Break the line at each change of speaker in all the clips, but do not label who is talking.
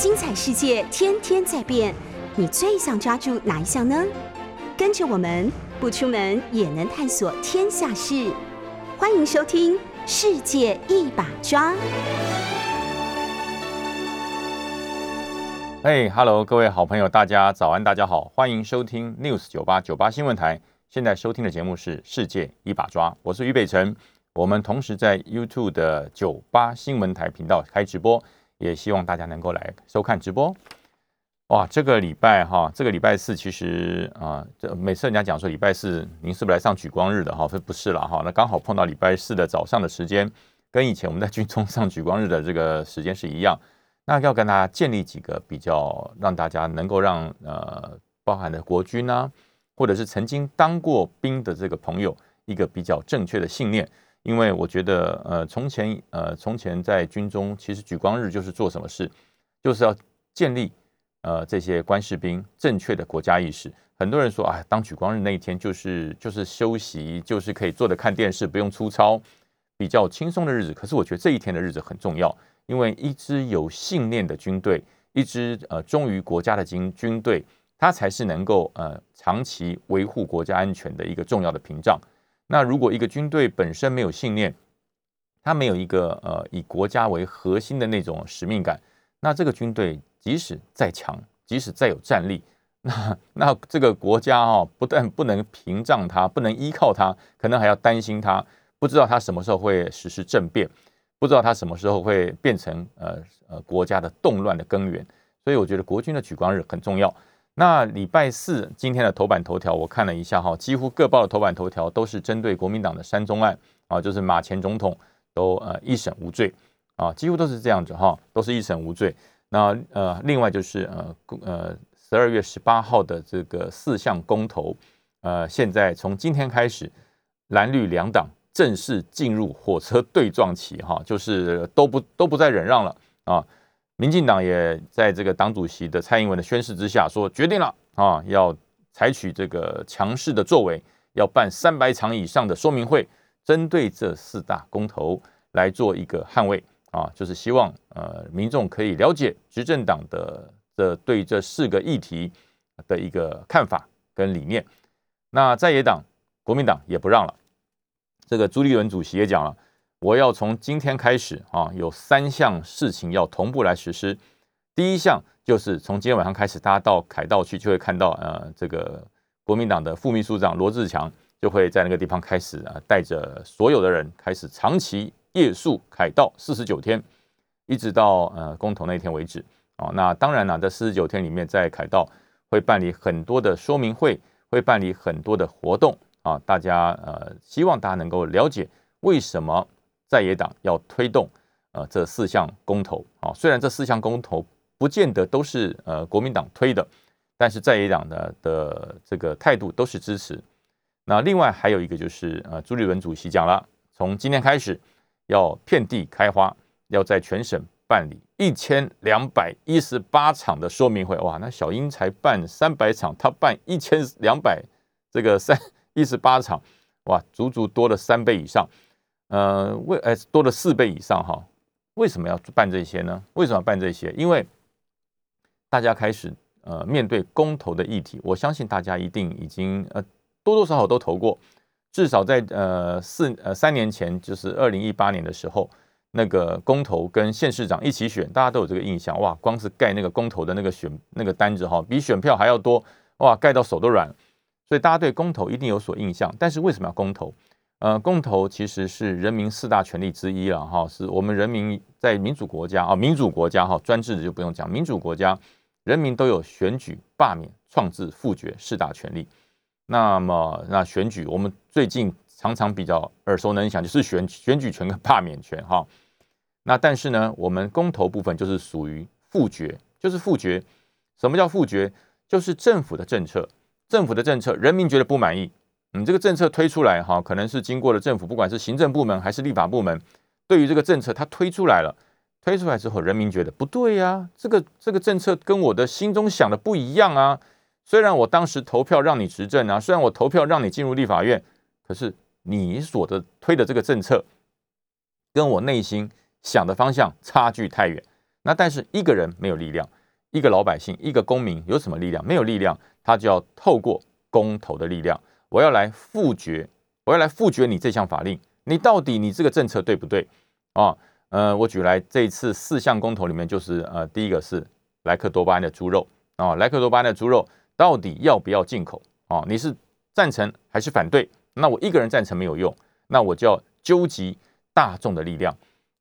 精彩世界天天在变，你最想抓住哪一项呢？跟着我们不出门也能探索天下事，欢迎收听《世界一把抓》。
嘿哈喽，各位好朋友，大家早安，大家好，欢迎收听 News 九八九八新闻台。现在收听的节目是《世界一把抓》，我是于北辰。我们同时在 YouTube 的九八新闻台频道开直播。也希望大家能够来收看直播。哇，这个礼拜哈，这个礼拜四其实啊，这每次人家讲说礼拜四您是不是来上举光日的哈？说不是了哈，那刚好碰到礼拜四的早上的时间，跟以前我们在军中上举光日的这个时间是一样。那要跟大家建立几个比较，让大家能够让呃，包含的国军啊，或者是曾经当过兵的这个朋友，一个比较正确的信念。因为我觉得，呃，从前，呃，从前在军中，其实举光日就是做什么事，就是要建立，呃，这些官士兵正确的国家意识。很多人说，啊，当举光日那一天就是就是休息，就是可以坐着看电视，不用粗糙，比较轻松的日子。可是我觉得这一天的日子很重要，因为一支有信念的军队，一支呃忠于国家的军军队，它才是能够呃长期维护国家安全的一个重要的屏障。那如果一个军队本身没有信念，他没有一个呃以国家为核心的那种使命感，那这个军队即使再强，即使再有战力，那那这个国家哦，不但不能屏障它，不能依靠它，可能还要担心它，不知道它什么时候会实施政变，不知道它什么时候会变成呃呃国家的动乱的根源。所以我觉得国军的举光日很重要。那礼拜四今天的头版头条，我看了一下哈，几乎各报的头版头条都是针对国民党的山中案啊，就是马前总统都呃一审无罪啊，几乎都是这样子哈，都是一审无罪。那呃，另外就是呃呃十二月十八号的这个四项公投，呃，现在从今天开始，蓝绿两党正式进入火车对撞期哈，就是都不都不再忍让了啊。民进党也在这个党主席的蔡英文的宣誓之下，说决定了啊，要采取这个强势的作为，要办三百场以上的说明会，针对这四大公投来做一个捍卫啊，就是希望呃民众可以了解执政党的的对这四个议题的一个看法跟理念。那在野党国民党也不让了，这个朱立伦主席也讲了。我要从今天开始啊，有三项事情要同步来实施。第一项就是从今天晚上开始，大家到凯道去就会看到，呃，这个国民党的副秘书长罗志强就会在那个地方开始啊，带着所有的人开始长期夜宿凯道四十九天，一直到呃公投那天为止啊。那当然了，这四十九天里面，在凯道会办理很多的说明会，会办理很多的活动啊，大家呃希望大家能够了解为什么。在野党要推动呃这四项公投啊，虽然这四项公投不见得都是呃国民党推的，但是在野党的的这个态度都是支持。那另外还有一个就是呃朱立伦主席讲了，从今天开始要遍地开花，要在全省办理一千两百一十八场的说明会。哇，那小英才办三百场，他办一千两百这个三一十八场，哇，足足多了三倍以上。呃，为呃多了四倍以上哈，为什么要办这些呢？为什么要办这些？因为大家开始呃面对公投的议题，我相信大家一定已经呃多多少少都投过，至少在呃四呃三年前，就是二零一八年的时候，那个公投跟县市长一起选，大家都有这个印象哇，光是盖那个公投的那个选那个单子哈，比选票还要多哇，盖到手都软，所以大家对公投一定有所印象。但是为什么要公投？呃，公投其实是人民四大权利之一了哈，是我们人民在民主国家啊，民主国家哈，专制的就不用讲，民主国家人民都有选举、罢免、创制、复决四大权利。那么，那选举我们最近常常比较耳熟能详，就是选选举权跟罢免权哈。那但是呢，我们公投部分就是属于复决，就是复决。什么叫复决？就是政府的政策，政府的政策，人民觉得不满意。你这个政策推出来哈，可能是经过了政府，不管是行政部门还是立法部门，对于这个政策，它推出来了，推出来之后，人民觉得不对呀，这个这个政策跟我的心中想的不一样啊。虽然我当时投票让你执政啊，虽然我投票让你进入立法院，可是你所的推的这个政策，跟我内心想的方向差距太远，那但是一个人没有力量，一个老百姓，一个公民有什么力量？没有力量，他就要透过公投的力量，我要来复决，我要来复决你这项法令，你到底你这个政策对不对啊？呃，我举来这一次四项公投里面，就是呃第一个是莱克多巴胺的猪肉啊，莱克多巴胺的猪肉到底要不要进口啊？你是赞成还是反对？那我一个人赞成没有用，那我就要纠集大众的力量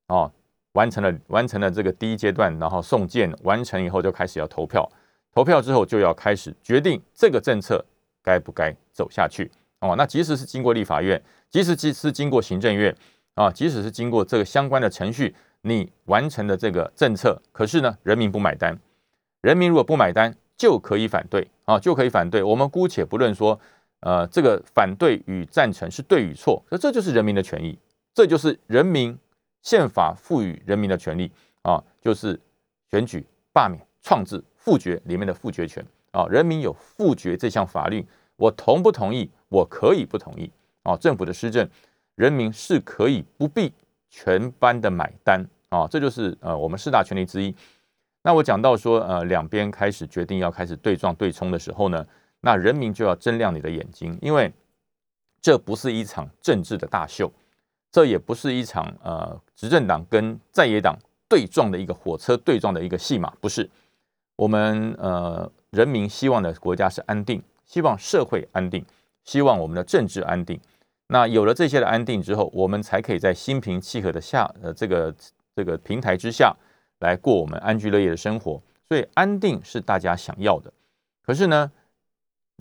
啊，完成了完成了这个第一阶段，然后送件完成以后就开始要投票，投票之后就要开始决定这个政策该不该走下去哦。那即使是经过立法院，即使即是经过行政院啊，即使是经过这个相关的程序，你完成的这个政策，可是呢，人民不买单，人民如果不买单，就可以反对啊，就可以反对。我们姑且不论说。呃，这个反对与赞成是对与错，那这就是人民的权益，这就是人民宪法赋予人民的权利啊，就是选举、罢免、创制、复决里面的复决权啊，人民有复决这项法律，我同不同意？我可以不同意啊。政府的施政，人民是可以不必全班的买单啊，这就是呃我们四大权利之一。那我讲到说，呃，两边开始决定要开始对撞对冲的时候呢？那人民就要睁亮你的眼睛，因为这不是一场政治的大秀，这也不是一场呃执政党跟在野党对撞的一个火车对撞的一个戏码，不是。我们呃人民希望的国家是安定，希望社会安定，希望我们的政治安定。那有了这些的安定之后，我们才可以在心平气和的下呃这个这个平台之下来过我们安居乐业的生活。所以安定是大家想要的，可是呢？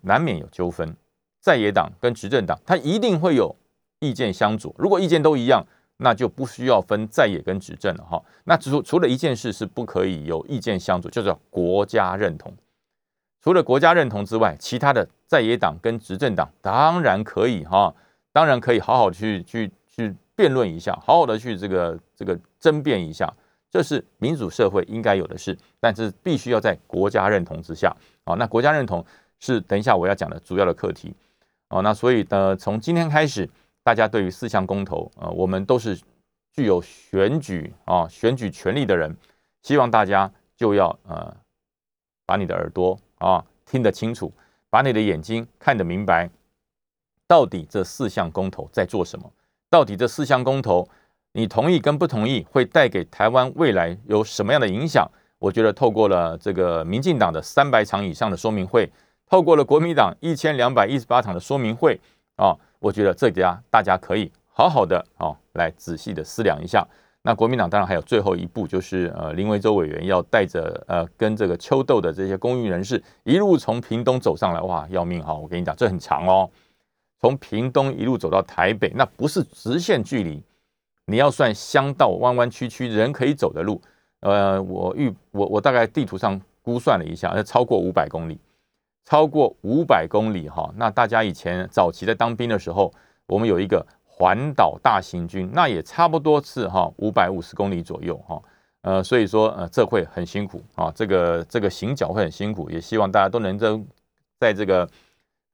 难免有纠纷，在野党跟执政党，他一定会有意见相左。如果意见都一样，那就不需要分在野跟执政了哈。那除除了一件事是不可以有意见相左，就叫国家认同。除了国家认同之外，其他的在野党跟执政党当然可以哈，当然可以好好去去去辩论一下，好好的去这个这个争辩一下，这是民主社会应该有的事。但是必须要在国家认同之下啊。那国家认同。是，等一下我要讲的主要的课题哦。那所以呢，从今天开始，大家对于四项公投，呃，我们都是具有选举啊选举权利的人，希望大家就要呃把你的耳朵啊听得清楚，把你的眼睛看得明白，到底这四项公投在做什么？到底这四项公投你同意跟不同意，会带给台湾未来有什么样的影响？我觉得透过了这个民进党的三百场以上的说明会。透过了国民党一千两百一十八场的说明会啊，我觉得这家大家可以好好的啊来仔细的思量一下。那国民党当然还有最后一步，就是呃林维洲委员要带着呃跟这个秋豆的这些公益人士一路从屏东走上来，哇要命哈！我跟你讲，这很长哦，从屏东一路走到台北，那不是直线距离，你要算乡道弯弯曲曲人可以走的路，呃，我预我我大概地图上估算了一下，要超过五百公里。超过五百公里哈，那大家以前早期在当兵的时候，我们有一个环岛大行军，那也差不多是哈五百五十公里左右哈，呃，所以说呃这会很辛苦啊，这个这个行脚会很辛苦，也希望大家都能在在这个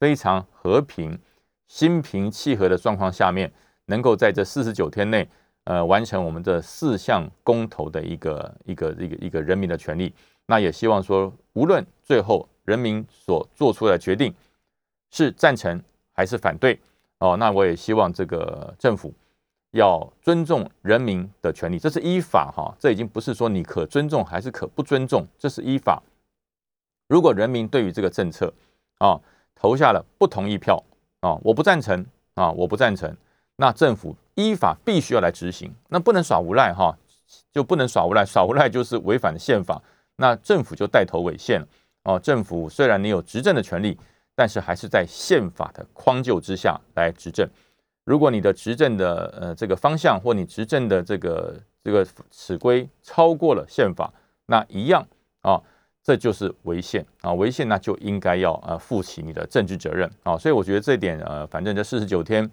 非常和平、心平气和的状况下面，能够在这四十九天内呃完成我们这四项公投的一个一个一个一个人民的权利，那也希望说无论最后。人民所做出的决定是赞成还是反对？哦，那我也希望这个政府要尊重人民的权利，这是依法哈，这已经不是说你可尊重还是可不尊重，这是依法。如果人民对于这个政策啊投下了不同意票啊，我不赞成啊，我不赞成，那政府依法必须要来执行，那不能耍无赖哈，就不能耍无赖，耍无赖就是违反了宪法，那政府就带头违宪了。哦，政府虽然你有执政的权利，但是还是在宪法的框就之下来执政。如果你的执政的呃这个方向或你执政的这个这个尺规超过了宪法，那一样啊，这就是违宪啊，违宪那就应该要呃负起你的政治责任啊。所以我觉得这点呃，反正这四十九天，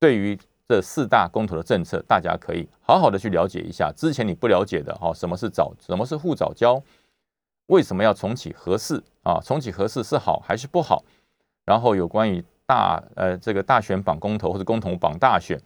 对于这四大公投的政策，大家可以好好的去了解一下。之前你不了解的哈，什么是早，什么是护早交？为什么要重启核四啊？重启核四是好还是不好？然后有关于大呃这个大选绑公投或者公投绑大选，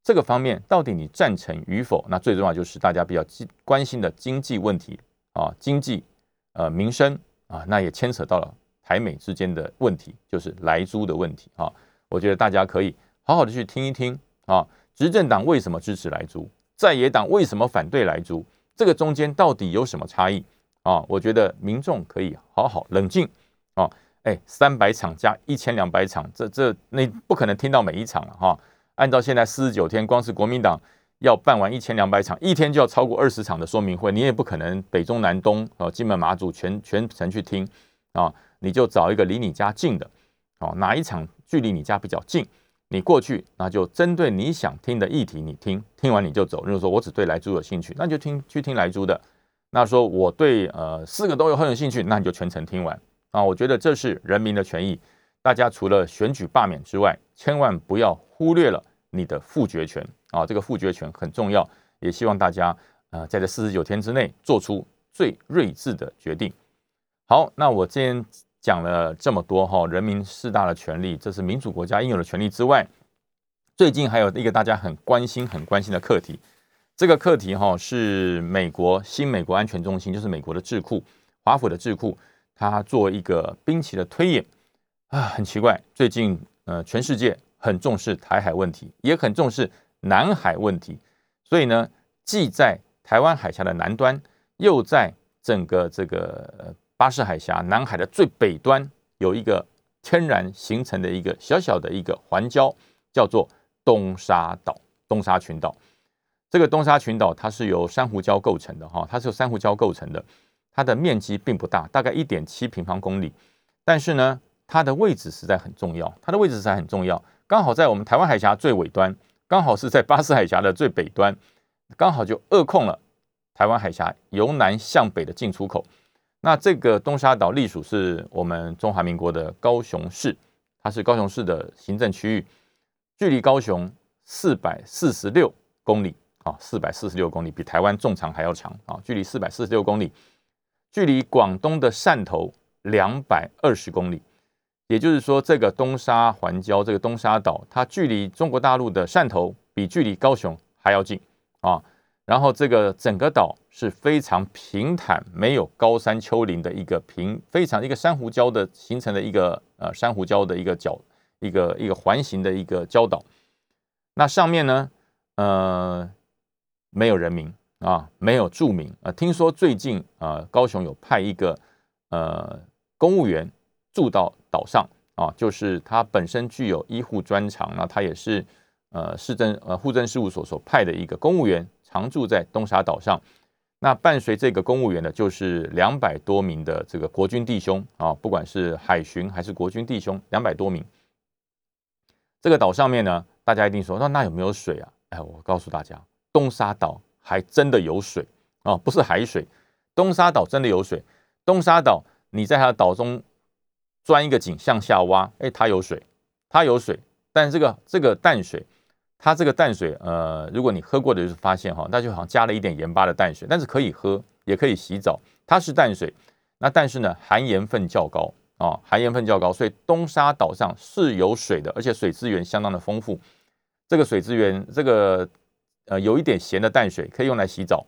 这个方面到底你赞成与否？那最重要就是大家比较关心的经济问题啊，经济呃民生啊，那也牵扯到了台美之间的问题，就是莱猪的问题啊。我觉得大家可以好好的去听一听啊，执政党为什么支持莱猪，在野党为什么反对莱猪，这个中间到底有什么差异啊？我觉得民众可以好好冷静啊，哎，三百场加一千两百场，这这你不可能听到每一场了哈。按照现在四十九天，光是国民党要办完一千两百场，一天就要超过二十场的说明会，你也不可能北中南东啊，金门马祖全全程去听啊，你就找一个离你家近的，哦，哪一场距离你家比较近，你过去，那就针对你想听的议题，你听听完你就走。如果说我只对莱猪有兴趣，那就听去听莱猪的。那说我对呃四个都有很有兴趣，那你就全程听完啊。我觉得这是人民的权益，大家除了选举罢免之外，千万不要忽略了。你的复决权啊，这个复决权很重要，也希望大家呃在这四十九天之内做出最睿智的决定。好，那我今天讲了这么多哈，人民四大的权利，这是民主国家应有的权利之外，最近还有一个大家很关心、很关心的课题，这个课题哈是美国新美国安全中心，就是美国的智库华府的智库，它做一个兵棋的推演啊，很奇怪，最近呃全世界。很重视台海问题，也很重视南海问题，所以呢，既在台湾海峡的南端，又在整个这个巴士海峡南海的最北端，有一个天然形成的一个小小的一个环礁，叫做东沙岛、东沙群岛。这个东沙群岛它是由珊瑚礁构成的，哈，它是由珊瑚礁构成的，它的面积并不大，大概一点七平方公里，但是呢，它的位置实在很重要，它的位置实在很重要。刚好在我们台湾海峡最尾端，刚好是在巴士海峡的最北端，刚好就扼控了台湾海峡由南向北的进出口。那这个东沙岛隶属是我们中华民国的高雄市，它是高雄市的行政区域，距离高雄四百四十六公里啊，四百四十六公里比台湾纵长还要长啊，距离四百四十六公里，距离广东的汕头两百二十公里。也就是说，这个东沙环礁，这个东沙岛，它距离中国大陆的汕头比距离高雄还要近啊。然后，这个整个岛是非常平坦，没有高山丘陵的一个平，非常一个珊瑚礁的形成的一个呃珊瑚礁的一个角，一个一个环形的一个礁岛。那上面呢，呃，没有人民啊，没有注明啊。听说最近啊，高雄有派一个呃公务员。住到岛上啊，就是他本身具有医护专长，那他也是呃市政呃户政事务所所派的一个公务员，常住在东沙岛上。那伴随这个公务员的，就是两百多名的这个国军弟兄啊，不管是海巡还是国军弟兄，两百多名。这个岛上面呢，大家一定说，那那有没有水啊？哎，我告诉大家，东沙岛还真的有水啊，不是海水，东沙岛真的有水。东沙岛，你在它的岛中。钻一个井向下挖，哎，它有水，它有水，但是这个这个淡水，它这个淡水，呃，如果你喝过的，就是发现哈，那就好像加了一点盐巴的淡水，但是可以喝，也可以洗澡，它是淡水，那但是呢，含盐分较高啊，含盐分较高，所以东沙岛上是有水的，而且水资源相当的丰富。这个水资源，这个呃，有一点咸的淡水可以用来洗澡、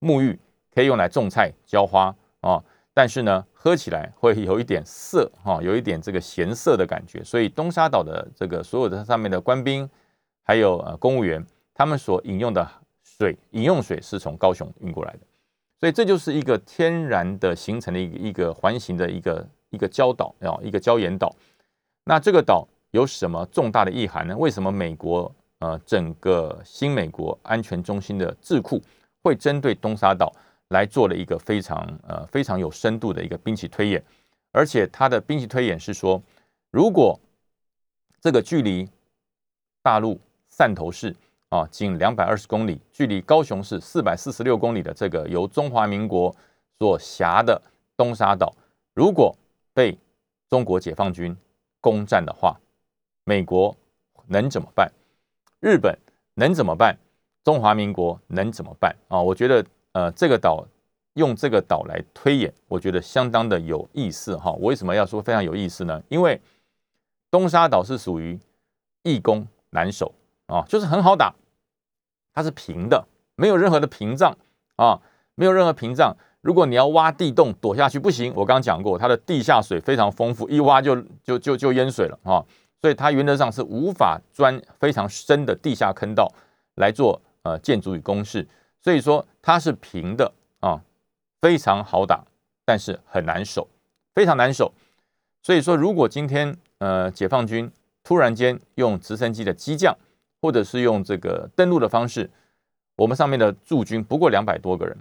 沐浴，可以用来种菜、浇花啊。但是呢，喝起来会有一点涩哈，有一点这个咸涩的感觉。所以东沙岛的这个所有的上面的官兵，还有呃公务员，他们所饮用的水，饮用水是从高雄运过来的。所以这就是一个天然的形成的一个一个环形的一个一个礁岛啊，一个礁岩岛。那这个岛有什么重大的意涵呢？为什么美国呃整个新美国安全中心的智库会针对东沙岛？来做了一个非常呃非常有深度的一个兵棋推演，而且他的兵棋推演是说，如果这个距离大陆汕头市啊仅两百二十公里，距离高雄市四百四十六公里的这个由中华民国所辖的东沙岛，如果被中国解放军攻占的话，美国能怎么办？日本能怎么办？中华民国能怎么办？啊，我觉得。呃，这个岛用这个岛来推演，我觉得相当的有意思哈。我为什么要说非常有意思呢？因为东沙岛是属于易攻难守啊，就是很好打它是平的，没有任何的屏障啊，没有任何屏障。如果你要挖地洞躲下去不行，我刚刚讲过，它的地下水非常丰富，一挖就就就就淹水了啊，所以它原则上是无法钻非常深的地下坑道来做呃建筑与工事，所以说它是平的啊，非常好打，但是很难守，非常难守。所以说，如果今天呃解放军突然间用直升机的机降，或者是用这个登陆的方式，我们上面的驻军不过两百多个人，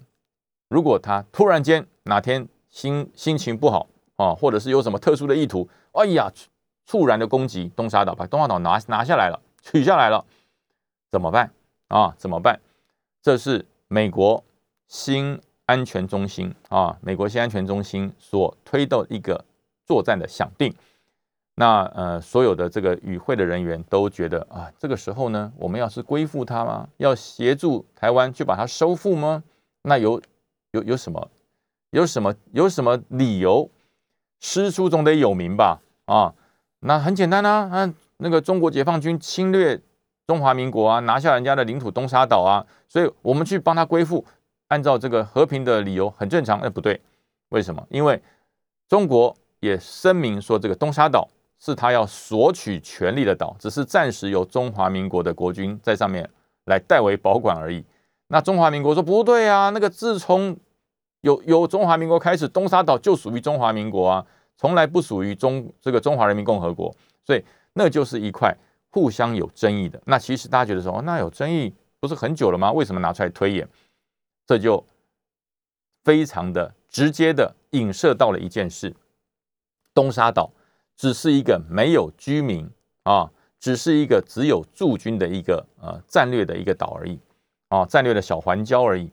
如果他突然间哪天心心情不好啊，或者是有什么特殊的意图，哎呀，猝然的攻击东沙岛，把东沙岛拿拿下来了，取下来了，怎么办啊？怎么办？这是美国新安全中心啊，美国新安全中心所推的一个。作战的想定，那呃，所有的这个与会的人员都觉得啊，这个时候呢，我们要是归附他吗？要协助台湾去把它收复吗？那有有有什么有什么有什么理由？师出总得有名吧？啊，那很简单啊，啊，那个中国解放军侵略中华民国啊，拿下人家的领土东沙岛啊，所以我们去帮他归附，按照这个和平的理由很正常。哎，不对，为什么？因为中国。也声明说，这个东沙岛是他要索取权利的岛，只是暂时由中华民国的国军在上面来代为保管而已。那中华民国说不对啊，那个自从有有中华民国开始，东沙岛就属于中华民国啊，从来不属于中这个中华人民共和国，所以那就是一块互相有争议的。那其实大家觉得说，那有争议不是很久了吗？为什么拿出来推演？这就非常的直接的影射到了一件事。东沙岛只是一个没有居民啊，只是一个只有驻军的一个呃战略的一个岛而已啊，战略的小环礁而已。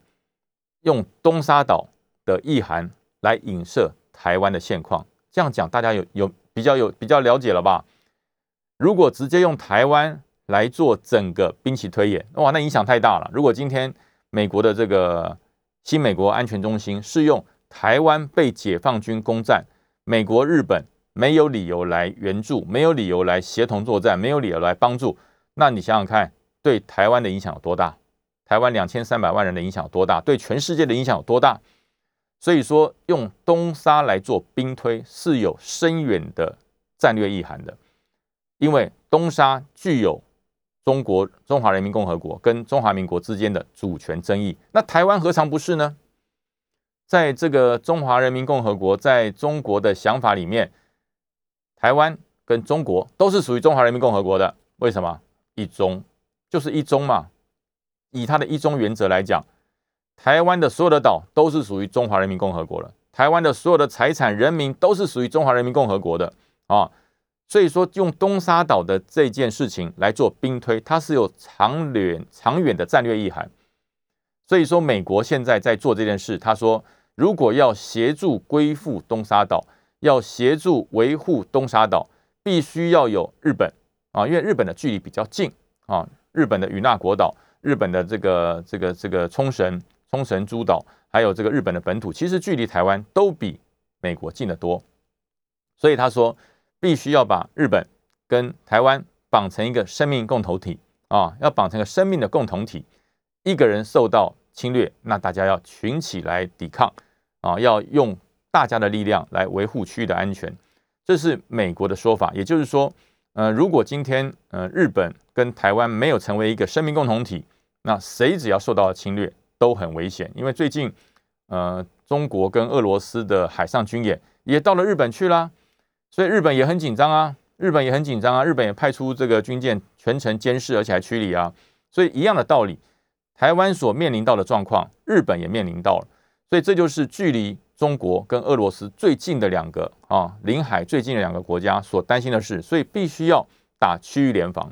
用东沙岛的意涵来影射台湾的现况，这样讲大家有有比较有比较了解了吧？如果直接用台湾来做整个兵棋推演，哇，那影响太大了。如果今天美国的这个新美国安全中心是用台湾被解放军攻占。美国、日本没有理由来援助，没有理由来协同作战，没有理由来帮助。那你想想看，对台湾的影响有多大？台湾两千三百万人的影响有多大？对全世界的影响有多大？所以说，用东沙来做兵推是有深远的战略意涵的，因为东沙具有中国中华人民共和国跟中华民国之间的主权争议，那台湾何尝不是呢？在这个中华人民共和国在中国的想法里面，台湾跟中国都是属于中华人民共和国的。为什么？一中就是一中嘛。以他的一中原则来讲，台湾的所有的岛都是属于中华人民共和国的，台湾的所有的财产、人民都是属于中华人民共和国的啊。所以说，用东沙岛的这件事情来做兵推，它是有长远、长远的战略意涵。所以说，美国现在在做这件事，他说。如果要协助归附东沙岛，要协助维护东沙岛，必须要有日本啊，因为日本的距离比较近啊。日本的与那国岛、日本的这个这个这个冲绳、冲绳诸岛，还有这个日本的本土，其实距离台湾都比美国近得多。所以他说，必须要把日本跟台湾绑成一个生命共同体啊，要绑成一个生命的共同体。一个人受到。侵略，那大家要群起来抵抗啊！要用大家的力量来维护区域的安全，这是美国的说法。也就是说，呃，如果今天呃日本跟台湾没有成为一个生命共同体，那谁只要受到侵略都很危险。因为最近呃中国跟俄罗斯的海上军演也到了日本去啦，所以日本也很紧张啊，日本也很紧张啊，日本也派出这个军舰全程监视，而且还驱离啊。所以一样的道理。台湾所面临到的状况，日本也面临到了，所以这就是距离中国跟俄罗斯最近的两个啊，临海最近的两个国家所担心的事，所以必须要打区域联防，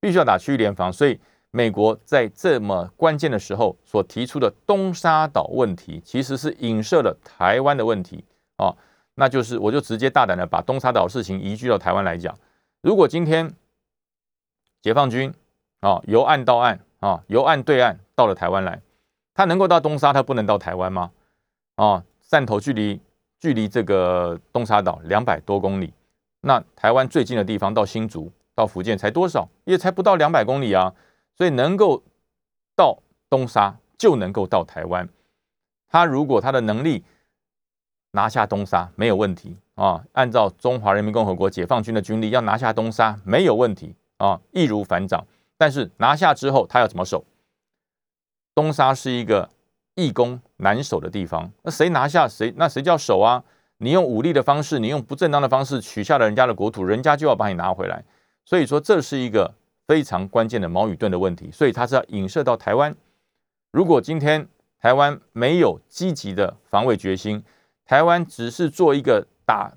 必须要打区域联防。所以美国在这么关键的时候所提出的东沙岛问题，其实是影射了台湾的问题啊，那就是我就直接大胆的把东沙岛事情移居到台湾来讲，如果今天解放军啊由岸到岸。啊，由岸对岸到了台湾来，他能够到东沙，他不能到台湾吗？啊，汕头距离距离这个东沙岛两百多公里，那台湾最近的地方到新竹到福建才多少？也才不到两百公里啊，所以能够到东沙就能够到台湾。他如果他的能力拿下东沙没有问题啊，按照中华人民共和国解放军的军力要拿下东沙没有问题啊，易如反掌。但是拿下之后他要怎么守？东沙是一个易攻难守的地方，那谁拿下谁那谁叫守啊？你用武力的方式，你用不正当的方式取下了人家的国土，人家就要把你拿回来。所以说这是一个非常关键的矛与盾的问题，所以它是要影射到台湾。如果今天台湾没有积极的防卫决心，台湾只是做一个打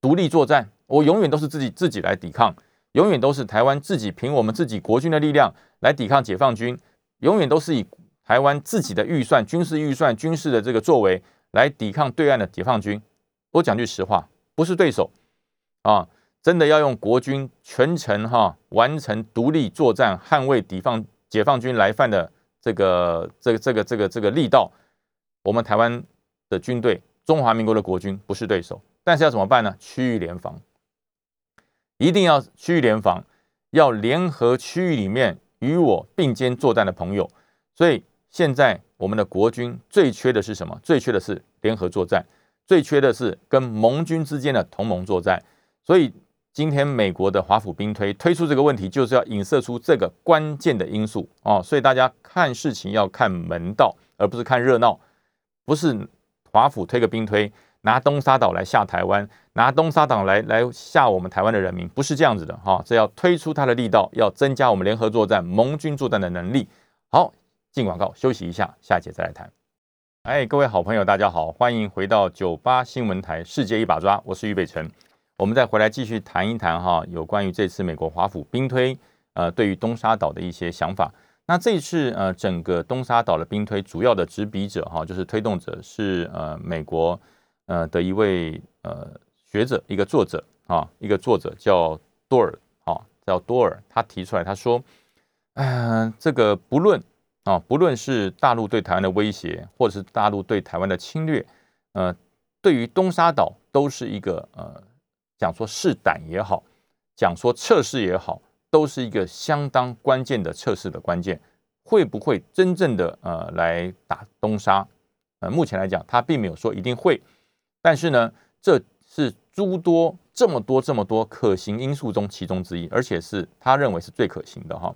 独立作战，我永远都是自己自己来抵抗，永远都是台湾自己凭我们自己国军的力量来抵抗解放军，永远都是以台湾自己的预算、军事预算、军事的这个作为来抵抗对岸的解放军。我讲句实话，不是对手啊，真的要用国军全程哈完成独立作战、捍卫抵抗解放军来犯的。这个这个这个这个这个力道，我们台湾的军队，中华民国的国军不是对手，但是要怎么办呢？区域联防，一定要区域联防，要联合区域里面与我并肩作战的朋友。所以现在我们的国军最缺的是什么？最缺的是联合作战，最缺的是跟盟军之间的同盟作战。所以。今天美国的华府兵推推出这个问题，就是要影射出这个关键的因素哦，所以大家看事情要看门道，而不是看热闹。不是华府推个兵推，拿东沙岛来吓台湾，拿东沙岛来来吓我们台湾的人民，不是这样子的哈。这要推出它的力道，要增加我们联合作战、盟军作战的能力。好，进广告休息一下，下节再来谈。哎，各位好朋友，大家好，欢迎回到九八新闻台《世界一把抓》，我是于北辰。我们再回来继续谈一谈哈，有关于这次美国华府兵推，呃，对于东沙岛的一些想法。那这一次呃，整个东沙岛的兵推主要的执笔者哈，就是推动者是呃美国呃的一位呃学者，一个作者啊，一个作者叫多尔啊，叫多尔，他提出来他说，嗯，这个不论啊，不论是大陆对台湾的威胁，或者是大陆对台湾的侵略，呃，对于东沙岛都是一个呃。讲说试胆也好，讲说测试也好，都是一个相当关键的测试的关键。会不会真正的呃来打东沙？呃，目前来讲，他并没有说一定会。但是呢，这是诸多这么多这么多可行因素中其中之一，而且是他认为是最可行的哈。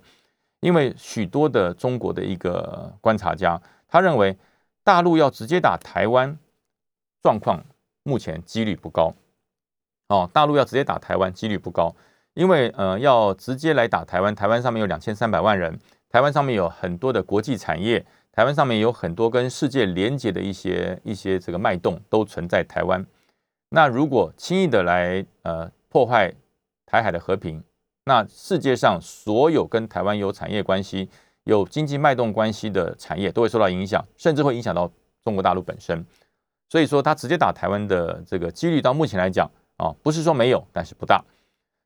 因为许多的中国的一个观察家，他认为大陆要直接打台湾，状况目前几率不高。哦，大陆要直接打台湾几率不高，因为呃，要直接来打台湾，台湾上面有两千三百万人，台湾上面有很多的国际产业，台湾上面有很多跟世界连接的一些一些这个脉动都存在台湾。那如果轻易的来呃破坏台海的和平，那世界上所有跟台湾有产业关系、有经济脉动关系的产业都会受到影响，甚至会影响到中国大陆本身。所以说，他直接打台湾的这个几率到目前来讲。啊，不是说没有，但是不大。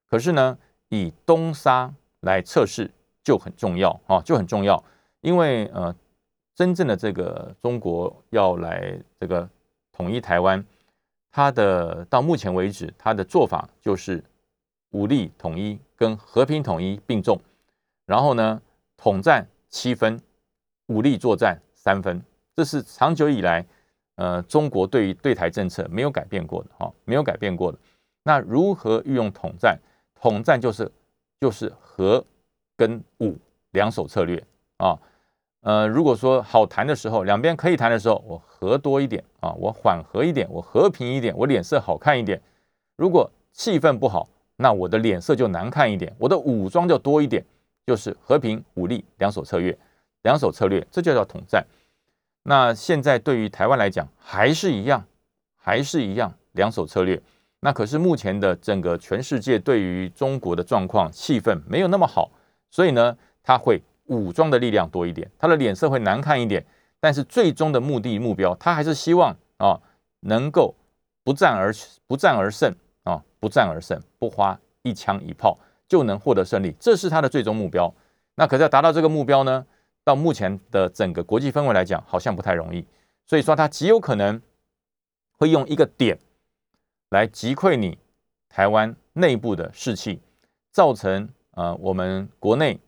可是呢，以东沙来测试就很重要啊，就很重要。因为呃，真正的这个中国要来这个统一台湾，它的到目前为止，它的做法就是武力统一跟和平统一并重，然后呢，统战七分，武力作战三分，这是长久以来。呃，中国对于对台政策没有改变过的哈，没有改变过的。那如何运用统战？统战就是就是和跟武两手策略啊。呃，如果说好谈的时候，两边可以谈的时候，我和多一点啊，我缓和一点，我和平一点，我脸色好看一点。如果气氛不好，那我的脸色就难看一点，我的武装就多一点，就是和平武力两手策略，两手策略，这就叫统战。那现在对于台湾来讲，还是一样，还是一样两手策略。那可是目前的整个全世界对于中国的状况气氛没有那么好，所以呢，他会武装的力量多一点，他的脸色会难看一点。但是最终的目的目标，他还是希望啊，能够不战而不战而胜啊，不战而胜，不花一枪一炮就能获得胜利，这是他的最终目标。那可是要达到这个目标呢？到目前的整个国际氛围来讲，好像不太容易，所以说他极有可能会用一个点来击溃你台湾内部的士气，造成呃我们国内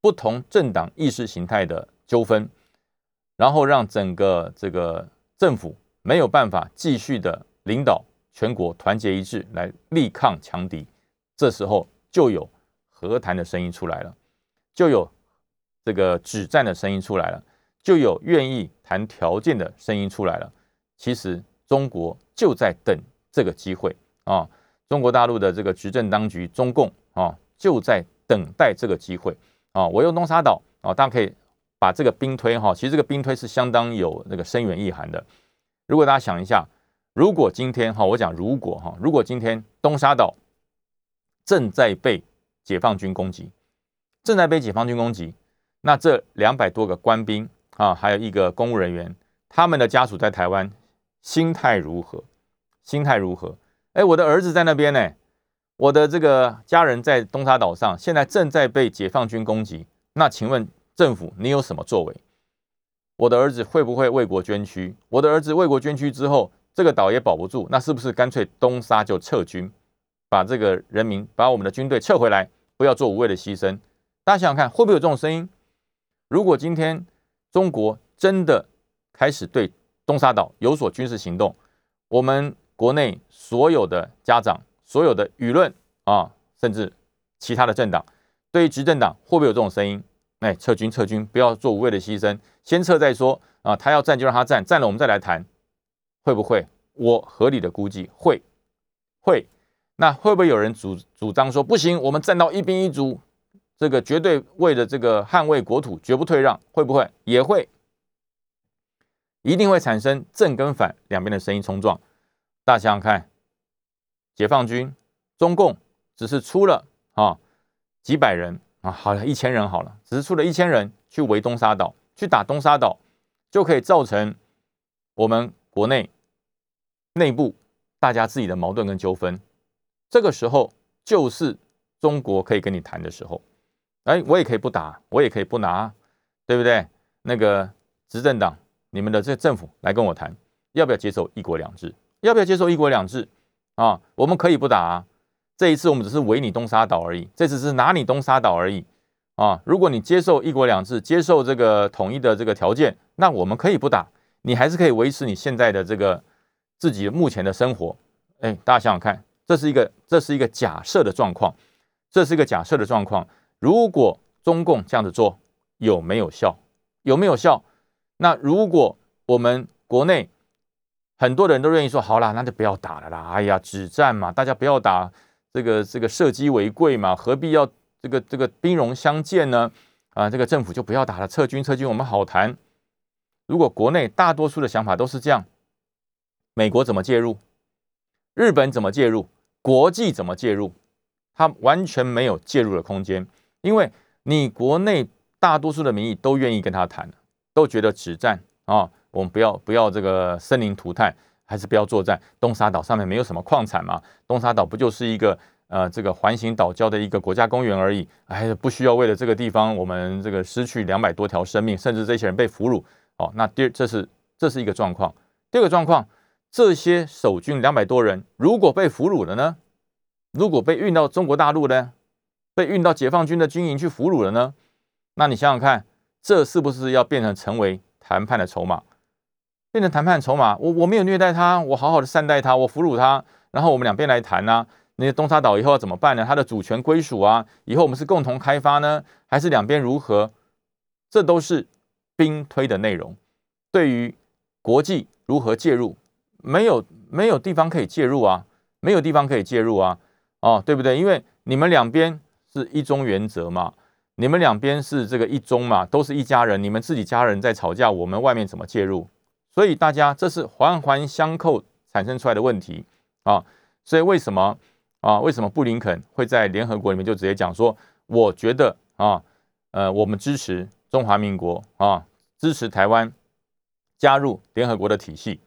不同政党意识形态的纠纷，然后让整个这个政府没有办法继续的领导全国团结一致来力抗强敌，这时候就有和谈的声音出来了，就有这个止战的声音出来了，就有愿意谈条件的声音出来了。其实中国就在等这个机会啊，中国大陆的这个执政当局中共啊，就在等待这个机会。啊，我用东沙岛啊，大家可以把这个兵推哈，其实这个兵推是相当有那个深远意涵的。如果大家想一下，如果今天哈，我讲如果哈，如果今天东沙岛正在被解放军攻击，正在被解放军攻击，那这两百多个官兵啊，还有一个公务人员，他们的家属在台湾，心态如何？心态如何？哎，我的儿子在那边呢。我的这个家人在东沙岛上，现在正在被解放军攻击。那请问政府，你有什么作为？我的儿子会不会为国捐躯？我的儿子为国捐躯之后，这个岛也保不住，那是不是干脆东沙就撤军，把这个人民，把我们的军队撤回来，不要做无谓的牺牲？大家想想看，会不会有这种声音？如果今天中国真的开始对东沙岛有所军事行动，我们国内所有的家长。所有的舆论啊，甚至其他的政党，对于执政党会不会有这种声音？哎，撤军，撤军，不要做无谓的牺牲，先撤再说啊！他要战就让他战，战了我们再来谈，会不会？我合理的估计会，会。那会不会有人主主张说不行？我们站到一兵一卒，这个绝对为了这个捍卫国土，绝不退让，会不会？也会，一定会产生正跟反两边的声音冲撞。大家想想看。解放军、中共只是出了啊几百人啊，好了，一千人好了，只是出了一千人去围东沙岛，去打东沙岛，就可以造成我们国内内部大家自己的矛盾跟纠纷。这个时候就是中国可以跟你谈的时候。哎，我也可以不打，我也可以不拿，对不对？那个执政党，你们的这政府来跟我谈，要不要接受一国两制？要不要接受一国两制？啊，我们可以不打啊！这一次我们只是围你东沙岛而已，这次是拿你东沙岛而已啊！如果你接受一国两制，接受这个统一的这个条件，那我们可以不打，你还是可以维持你现在的这个自己目前的生活。哎，大家想想看，这是一个这是一个假设的状况，这是一个假设的状况。如果中共这样子做有没有效？有没有效？那如果我们国内？很多人都愿意说好啦，那就不要打了啦。哎呀，止战嘛，大家不要打，这个这个射击为贵嘛，何必要这个这个兵戎相见呢？啊，这个政府就不要打了，撤军撤军，我们好谈。如果国内大多数的想法都是这样，美国怎么介入？日本怎么介入？国际怎么介入？他完全没有介入的空间，因为你国内大多数的民意都愿意跟他谈，都觉得止战啊。我们不要不要这个生灵涂炭，还是不要作战。东沙岛上面没有什么矿产嘛？东沙岛不就是一个呃这个环形岛礁的一个国家公园而已？哎，不需要为了这个地方我们这个失去两百多条生命，甚至这些人被俘虏。哦，那第二这是这是一个状况。第二个状况，这些守军两百多人如果被俘虏了呢？如果被运到中国大陆呢？被运到解放军的军营去俘虏了呢？那你想想看，这是不是要变成成为谈判的筹码？变成谈判筹码，我我没有虐待他，我好好的善待他，我俘虏他，然后我们两边来谈呐。那些东沙岛以后要怎么办呢？它的主权归属啊，以后我们是共同开发呢，还是两边如何？这都是兵推的内容。对于国际如何介入，没有没有地方可以介入啊，没有地方可以介入啊，哦，对不对？因为你们两边是一中原则嘛，你们两边是这个一中嘛，都是一家人，你们自己家人在吵架，我们外面怎么介入？所以大家这是环环相扣产生出来的问题啊！所以为什么啊？为什么布林肯会在联合国里面就直接讲说，我觉得啊，呃，我们支持中华民国啊，支持台湾加入联合国的体系。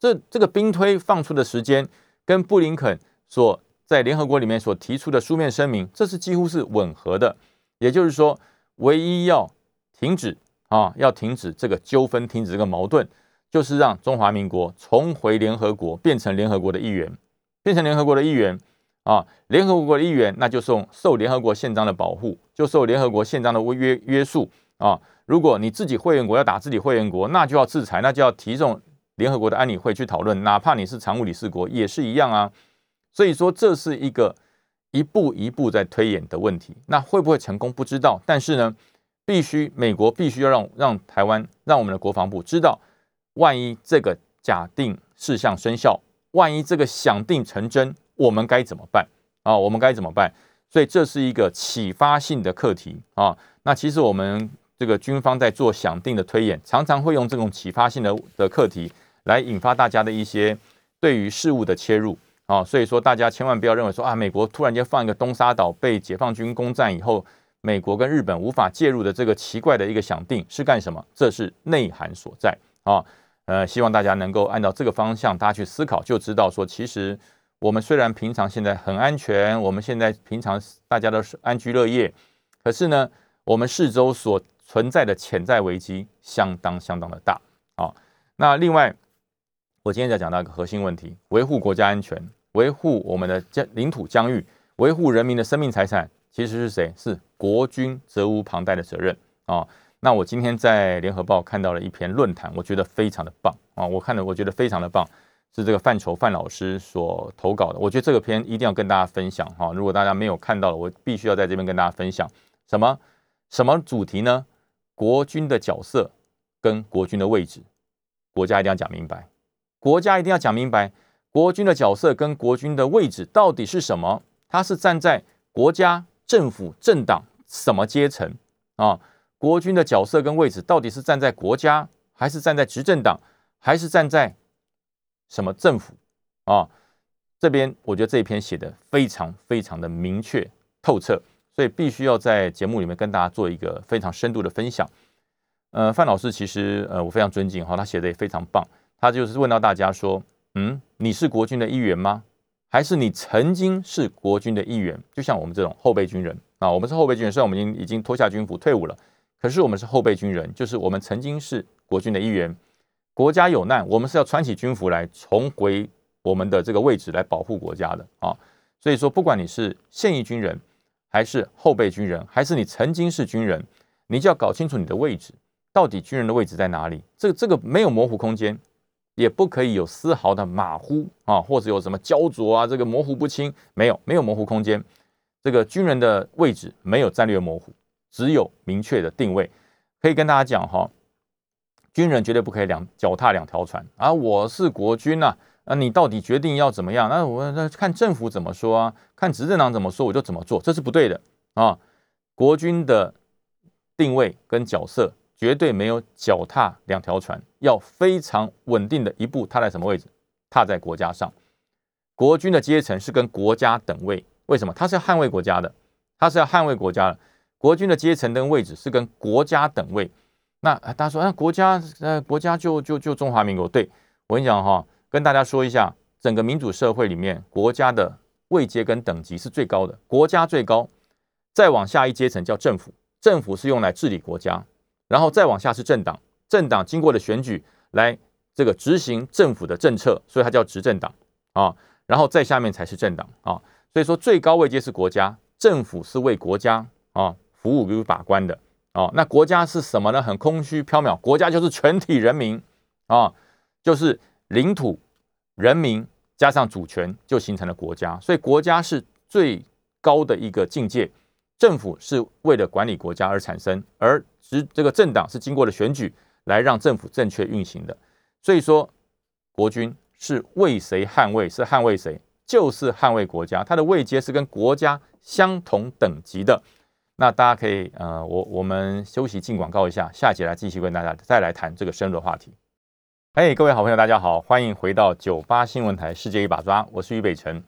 这这个兵推放出的时间，跟布林肯所在联合国里面所提出的书面声明，这是几乎是吻合的。也就是说，唯一要停止啊，要停止这个纠纷，停止这个矛盾。就是让中华民国重回联合国，变成联合国的一员，变成联合国的一员啊！联合国的一员，那就受受联合国宪章的保护，就受联合国宪章的约约束啊！如果你自己会员国要打自己会员国，那就要制裁，那就要提送联合国的安理会去讨论，哪怕你是常务理事国也是一样啊。所以说这是一个一步一步在推演的问题。那会不会成功不知道，但是呢，必须美国必须要让让台湾让我们的国防部知道，万一这个假定事项生效，万一这个想定成真，我们该怎么办啊？我们该怎么办？所以这是一个启发性的课题啊。那其实我们这个军方在做想定的推演，常常会用这种启发性的的课题来引发大家的一些对于事物的切入啊。所以说大家千万不要认为说啊，美国突然间放一个东沙岛被解放军攻占以后，美国跟日本无法介入的这个奇怪的一个想定是干什么？这是内涵所在啊。呃，希望大家能够按照这个方向，大家去思考，就知道说其实。我们虽然平常现在很安全，我们现在平常大家都是安居乐业，可是呢，我们四周所存在的潜在危机相当相当的大啊。那另外，我今天在讲到一个核心问题：维护国家安全，维护我们的疆领土疆域，维护人民的生命财产，其实是谁？是国军责无旁贷的责任啊。那我今天在联合报看到了一篇论坛，我觉得非常的棒啊，我看了我觉得非常的棒。是这个范畴范老师所投稿的，我觉得这个篇一定要跟大家分享哈。如果大家没有看到，我必须要在这边跟大家分享什么什么主题呢？国军的角色跟国军的位置，国家一定要讲明白。国家一定要讲明白，国军的角色跟国军的位置到底是什么？他是站在国家、政府、政党什么阶层啊？国军的角色跟位置到底是站在国家，还是站在执政党，还是站在？什么政府啊？这边我觉得这一篇写的非常非常的明确透彻，所以必须要在节目里面跟大家做一个非常深度的分享。呃，范老师其实呃我非常尊敬哈，他写的也非常棒。他就是问到大家说，嗯，你是国军的一员吗？还是你曾经是国军的一员？就像我们这种后备军人啊，我们是后备军人，虽然我们已经已经脱下军服退伍了，可是我们是后备军人，就是我们曾经是国军的一员。国家有难，我们是要穿起军服来重回我们的这个位置来保护国家的啊！所以说，不管你是现役军人，还是后备军人，还是你曾经是军人，你就要搞清楚你的位置，到底军人的位置在哪里？这个这个没有模糊空间，也不可以有丝毫的马虎啊，或者有什么焦灼啊，这个模糊不清，没有没有模糊空间。这个军人的位置没有战略模糊，只有明确的定位。可以跟大家讲哈。军人绝对不可以两脚踏两条船啊！我是国军呐，啊，你到底决定要怎么样？那我那看政府怎么说啊，看执政党怎么说，我就怎么做，这是不对的啊！国军的定位跟角色绝对没有脚踏两条船，要非常稳定的一步踏在什么位置？踏在国家上。国军的阶层是跟国家等位，为什么？他是要捍卫国家的，他是要捍卫国家的。国军的阶层跟位置是跟国家等位。那大家说，那国家呃，国家就就就中华民国。对我跟你讲哈，跟大家说一下，整个民主社会里面，国家的位阶跟等级是最高的，国家最高，再往下一阶层叫政府，政府是用来治理国家，然后再往下是政党，政党经过了选举来这个执行政府的政策，所以它叫执政党啊，然后再下面才是政党啊，所以说最高位阶是国家，政府是为国家啊服务与把关的。啊，那国家是什么呢？很空虚缥缈。国家就是全体人民啊，就是领土、人民加上主权就形成了国家。所以国家是最高的一个境界。政府是为了管理国家而产生，而执这个政党是经过了选举来让政府正确运行的。所以说，国军是为谁捍卫？是捍卫谁？就是捍卫国家。它的位阶是跟国家相同等级的。那大家可以，呃，我我们休息进广告一下，下节来继续跟大家再来谈这个深入的话题。嘿，各位好朋友，大家好，欢迎回到九八新闻台世界一把抓，我是于北辰。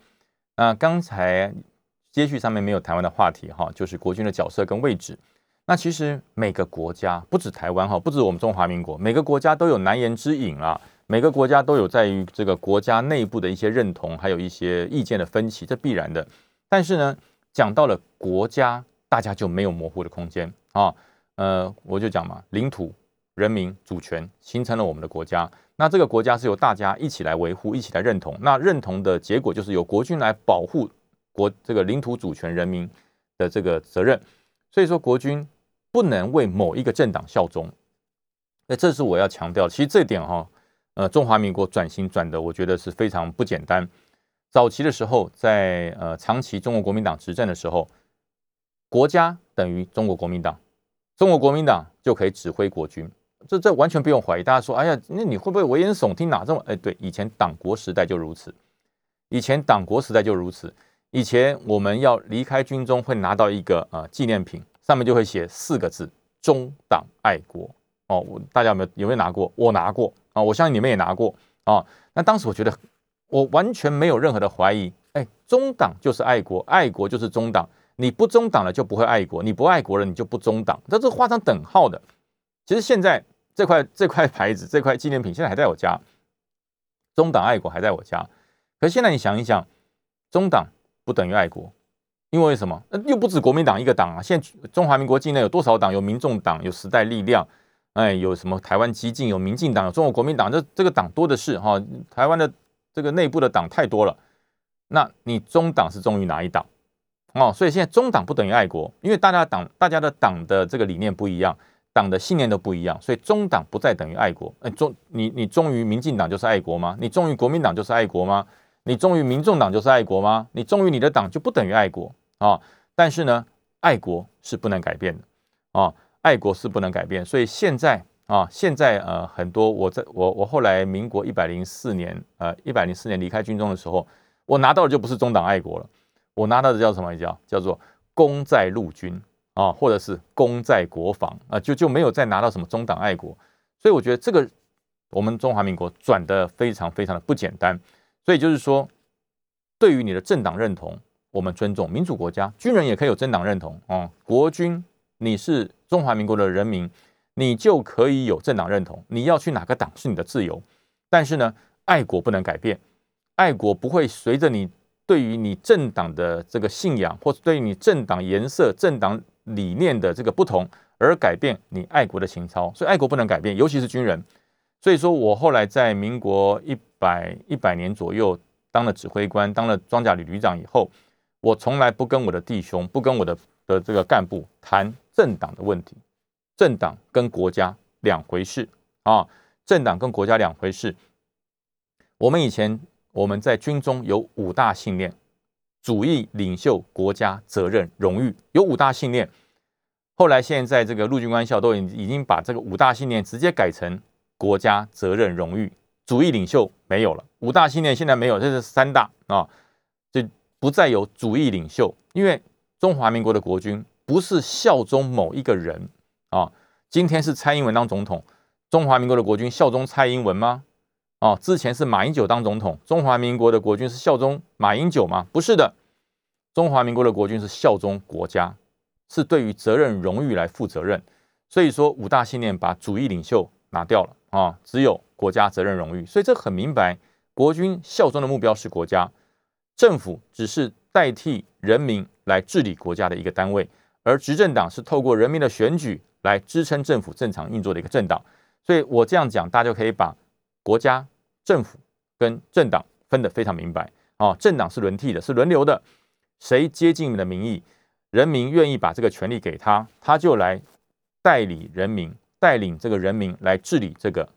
那刚才接续上面没有台湾的话题哈，就是国军的角色跟位置。那其实每个国家不止台湾哈，不止我们中华民国，每个国家都有难言之隐啊。每个国家都有在于这个国家内部的一些认同，还有一些意见的分歧，这必然的。但是呢，讲到了国家。大家就没有模糊的空间啊，呃，我就讲嘛，领土、人民主权形成了我们的国家，那这个国家是由大家一起来维护、一起来认同，那认同的结果就是由国军来保护国这个领土主权、人民的这个责任。所以说，国军不能为某一个政党效忠。那这是我要强调，其实这点哈，呃，中华民国转型转的，我觉得是非常不简单。早期的时候，在呃长期中国国民党执政的时候，国家等于中国国民党，中国国民党就可以指挥国军，这这完全不用怀疑。大家说，哎呀，那你会不会危言耸听？哪这么？哎，对，以前党国时代就如此，以前党国时代就如此。以前我们要离开军中，会拿到一个呃纪念品，上面就会写四个字：中党爱国。哦，我大家有没有有没有拿过？我拿过啊，我相信你们也拿过啊。那当时我觉得，我完全没有任何的怀疑。哎，中党就是爱国，爱国就是中党。你不中党了就不会爱国，你不爱国了你就不中党，这是画上等号的。其实现在这块这块牌子这块纪念品现在还在我家，中党爱国还在我家。可是现在你想一想，中党不等于爱国，因为什么？那又不止国民党一个党啊。现在中华民国境内有多少党？有民众党，有时代力量。哎，有什么台湾激进，有民进党，有中国国民党，这这个党多的是哈。台湾的这个内部的党太多了。那你中党是忠于哪一党？哦，所以现在中党不等于爱国，因为大家党大家的党的这个理念不一样，党的信念都不一样，所以中党不再等于爱国。哎，忠你你忠于民进党就是爱国吗？你忠于国民党就是爱国吗？你忠于民众党就是爱国吗？你忠于你的党就不等于爱国啊？但是呢，爱国是不能改变的啊。爱国是不能改变，所以现在啊，现在呃，很多我在我我后来民国一百零四年呃一百零四年离开军中的时候，我拿到的就不是中党爱国了，我拿到的叫什么叫叫做功在陆军啊，或者是功在国防啊，就就没有再拿到什么中党爱国，所以我觉得这个我们中华民国转的非常非常的不简单，所以就是说，对于你的政党认同，我们尊重民主国家，军人也可以有政党认同啊，国军你是。中华民国的人民，你就可以有政党认同。你要去哪个党是你的自由，但是呢，爱国不能改变，爱国不会随着你对于你政党的这个信仰，或者对于你政党颜色、政党理念的这个不同而改变你爱国的情操。所以爱国不能改变，尤其是军人。所以说我后来在民国一百一百年左右当了指挥官，当了装甲旅旅长以后，我从来不跟我的弟兄，不跟我的的这个干部谈。政党的问题，政党跟国家两回事啊！政党跟国家两回事。我们以前我们在军中有五大信念：主义、领袖、国家、责任、荣誉，有五大信念。后来现在这个陆军官校都已已经把这个五大信念直接改成国家、责任、荣誉、主义、领袖没有了。五大信念现在没有，这是三大啊，就不再有主义领袖，因为中华民国的国军。不是效忠某一个人啊！今天是蔡英文当总统，中华民国的国军效忠蔡英文吗？哦，之前是马英九当总统，中华民国的国军是效忠马英九吗？不是的，中华民国的国军是效忠国家，是对于责任荣誉来负责任。所以说五大信念把主义领袖拿掉了啊，只有国家责任荣誉。所以这很明白，国军效忠的目标是国家，政府只是代替人民来治理国家的一个单位。而执政党是透过人民的选举来支撑政府正常运作的一个政党，所以我这样讲，大家就可以把国家、政府跟政党分得非常明白啊。政党是轮替的，是轮流的，谁接近你的民意，人民愿意把这个权利给他，他就来代理人民，带领这个人民来治理这个，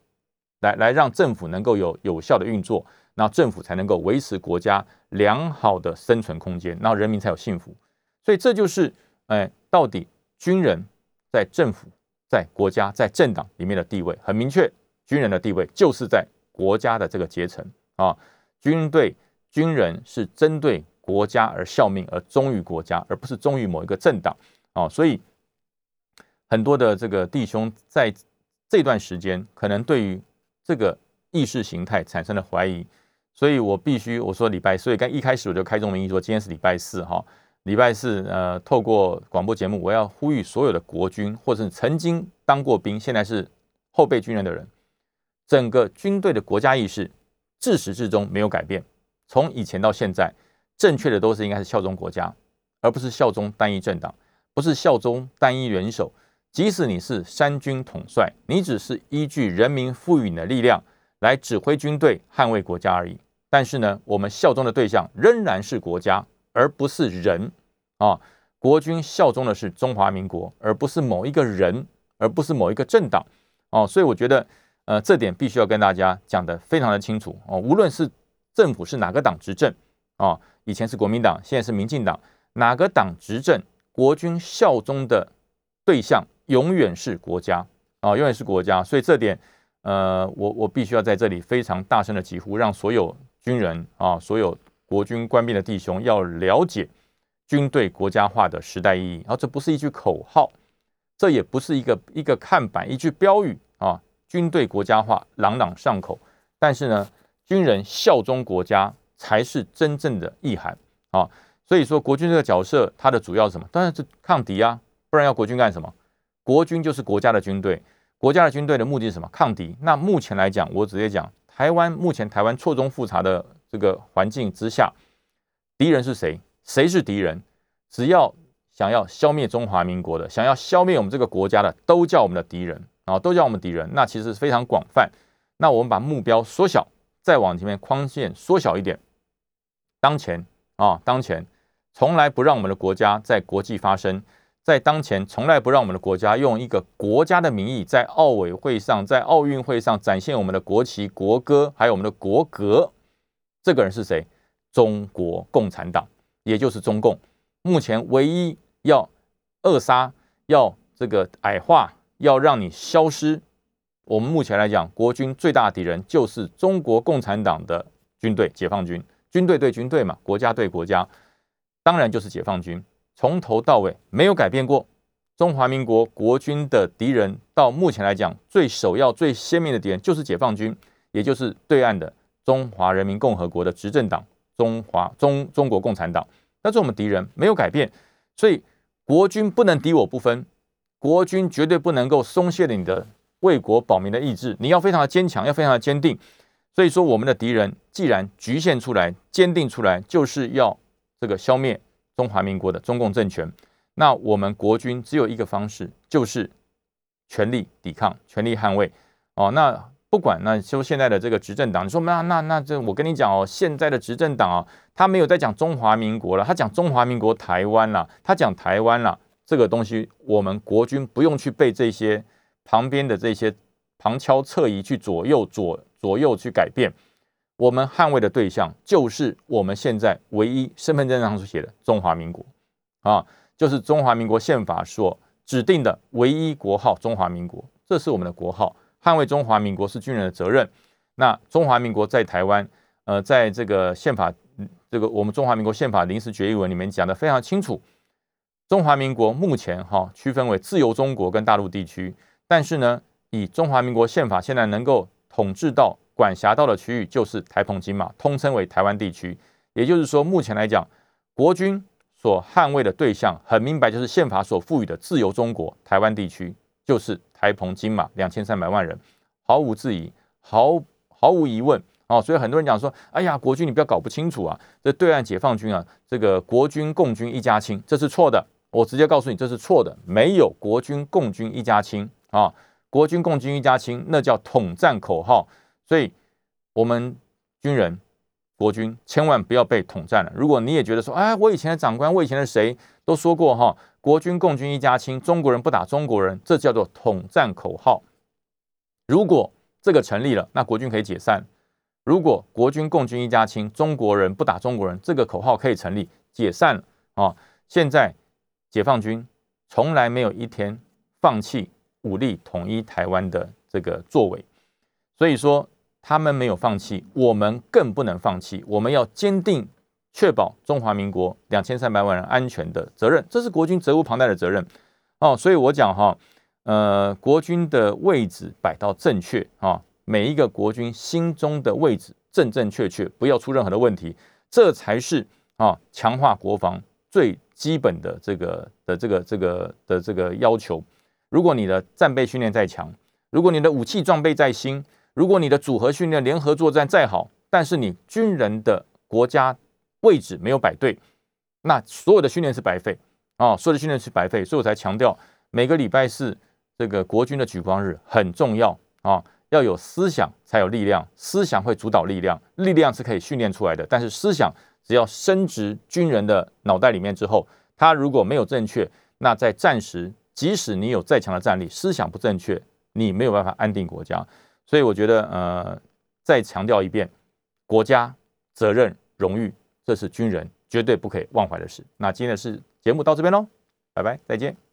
来来让政府能够有有效的运作，那政府才能够维持国家良好的生存空间，然后人民才有幸福。所以这就是。哎，到底军人在政府、在国家、在政党里面的地位很明确，军人的地位就是在国家的这个阶层啊。军队军人是针对国家而效命，而忠于国家，而不是忠于某一个政党啊。所以很多的这个弟兄在这段时间，可能对于这个意识形态产生了怀疑，所以我必须我说礼拜，所以刚一开始我就开宗明义说，今天是礼拜四哈。礼拜四，呃，透过广播节目，我要呼吁所有的国军，或是曾经当过兵，现在是后备军人的人，整个军队的国家意识自始至终没有改变。从以前到现在，正确的都是应该是效忠国家，而不是效忠单一政党，不是效忠单一元首。即使你是三军统帅，你只是依据人民赋予你的力量来指挥军队，捍卫国家而已。但是呢，我们效忠的对象仍然是国家，而不是人。啊，国军效忠的是中华民国，而不是某一个人，而不是某一个政党哦。所以我觉得，呃，这点必须要跟大家讲得非常的清楚哦。无论是政府是哪个党执政啊，以前是国民党，现在是民进党，哪个党执政，国军效忠的对象永远是国家啊，永远是国家。所以这点，呃，我我必须要在这里非常大声的疾呼，让所有军人啊，所有国军官兵的弟兄要了解。军队国家化的时代意义，啊这不是一句口号，这也不是一个一个看板、一句标语啊。军队国家化朗朗上口，但是呢，军人效忠国家才是真正的意涵啊。所以说，国军这个角色，它的主要是什么？当然是抗敌啊，不然要国军干什么？国军就是国家的军队，国家的军队的目的是什么？抗敌。那目前来讲，我直接讲，台湾目前台湾错综复杂的这个环境之下，敌人是谁？谁是敌人？只要想要消灭中华民国的，想要消灭我们这个国家的，都叫我们的敌人啊，都叫我们敌人。那其实是非常广泛。那我们把目标缩小，再往前面框线缩小一点。当前啊，当前从来不让我们的国家在国际发声，在当前从来不让我们的国家用一个国家的名义在奥委会上、在奥运会上展现我们的国旗、国歌，还有我们的国格。这个人是谁？中国共产党。也就是中共目前唯一要扼杀、要这个矮化、要让你消失，我们目前来讲，国军最大的敌人就是中国共产党的军队——解放军。军队对军队嘛，国家对国家，当然就是解放军。从头到尾没有改变过。中华民国国军的敌人，到目前来讲，最首要、最鲜明的敌人就是解放军，也就是对岸的中华人民共和国的执政党——中华中中国共产党。那是我们敌人没有改变，所以国军不能敌我不分，国军绝对不能够松懈了你的为国保民的意志，你要非常的坚强，要非常的坚定。所以说，我们的敌人既然局限出来、坚定出来，就是要这个消灭中华民国的中共政权。那我们国军只有一个方式，就是全力抵抗、全力捍卫。哦，那。不管那就现在的这个执政党，你说那那那这我跟你讲哦，现在的执政党啊，他没有在讲中华民国了，他讲中华民国台湾了，他讲台湾了，这个东西我们国军不用去被这些旁边的这些旁敲侧击去左右左左右去改变，我们捍卫的对象就是我们现在唯一身份证上所写的中华民国啊，就是中华民国宪法所指定的唯一国号中华民国，这是我们的国号。捍卫中华民国是军人的责任。那中华民国在台湾，呃，在这个宪法，这个我们中华民国宪法临时决议文里面讲的非常清楚。中华民国目前哈区分为自由中国跟大陆地区，但是呢，以中华民国宪法现在能够统治到管辖到的区域就是台澎金马，通称为台湾地区。也就是说，目前来讲，国军所捍卫的对象很明白，就是宪法所赋予的自由中国台湾地区，就是。台澎金马两千三百万人，毫无质疑，毫毫无疑问啊！所以很多人讲说：“哎呀，国军你不要搞不清楚啊！这对岸解放军啊，这个国军共军一家亲，这是错的。我直接告诉你，这是错的，没有国军共军一家亲啊！国军共军一家亲，那叫统战口号。所以，我们军人、国军千万不要被统战了。如果你也觉得说：哎，我以前的长官，我以前的谁都说过哈。”国军共军一家亲，中国人不打中国人，这叫做统战口号。如果这个成立了，那国军可以解散；如果国军共军一家亲，中国人不打中国人，这个口号可以成立，解散了啊！现在解放军从来没有一天放弃武力统一台湾的这个作为，所以说他们没有放弃，我们更不能放弃，我们要坚定。确保中华民国两千三百万人安全的责任，这是国军责无旁贷的责任哦。所以我讲哈，呃，国军的位置摆到正确啊，每一个国军心中的位置正正确确，不要出任何的问题，这才是啊强化国防最基本的这个的这个这个的这个要求。如果你的战备训练再强，如果你的武器装备再新，如果你的组合训练、联合作战再好，但是你军人的国家。位置没有摆对，那所有的训练是白费啊！所有的训练是白费，所以我才强调每个礼拜四这个国军的举光日很重要啊！要有思想才有力量，思想会主导力量，力量是可以训练出来的。但是思想只要升值军人的脑袋里面之后，他如果没有正确，那在战时，即使你有再强的战力，思想不正确，你没有办法安定国家。所以我觉得，呃，再强调一遍，国家责任、荣誉，这是军人绝对不可以忘怀的事。那今天的是节目到这边喽，拜拜，再见。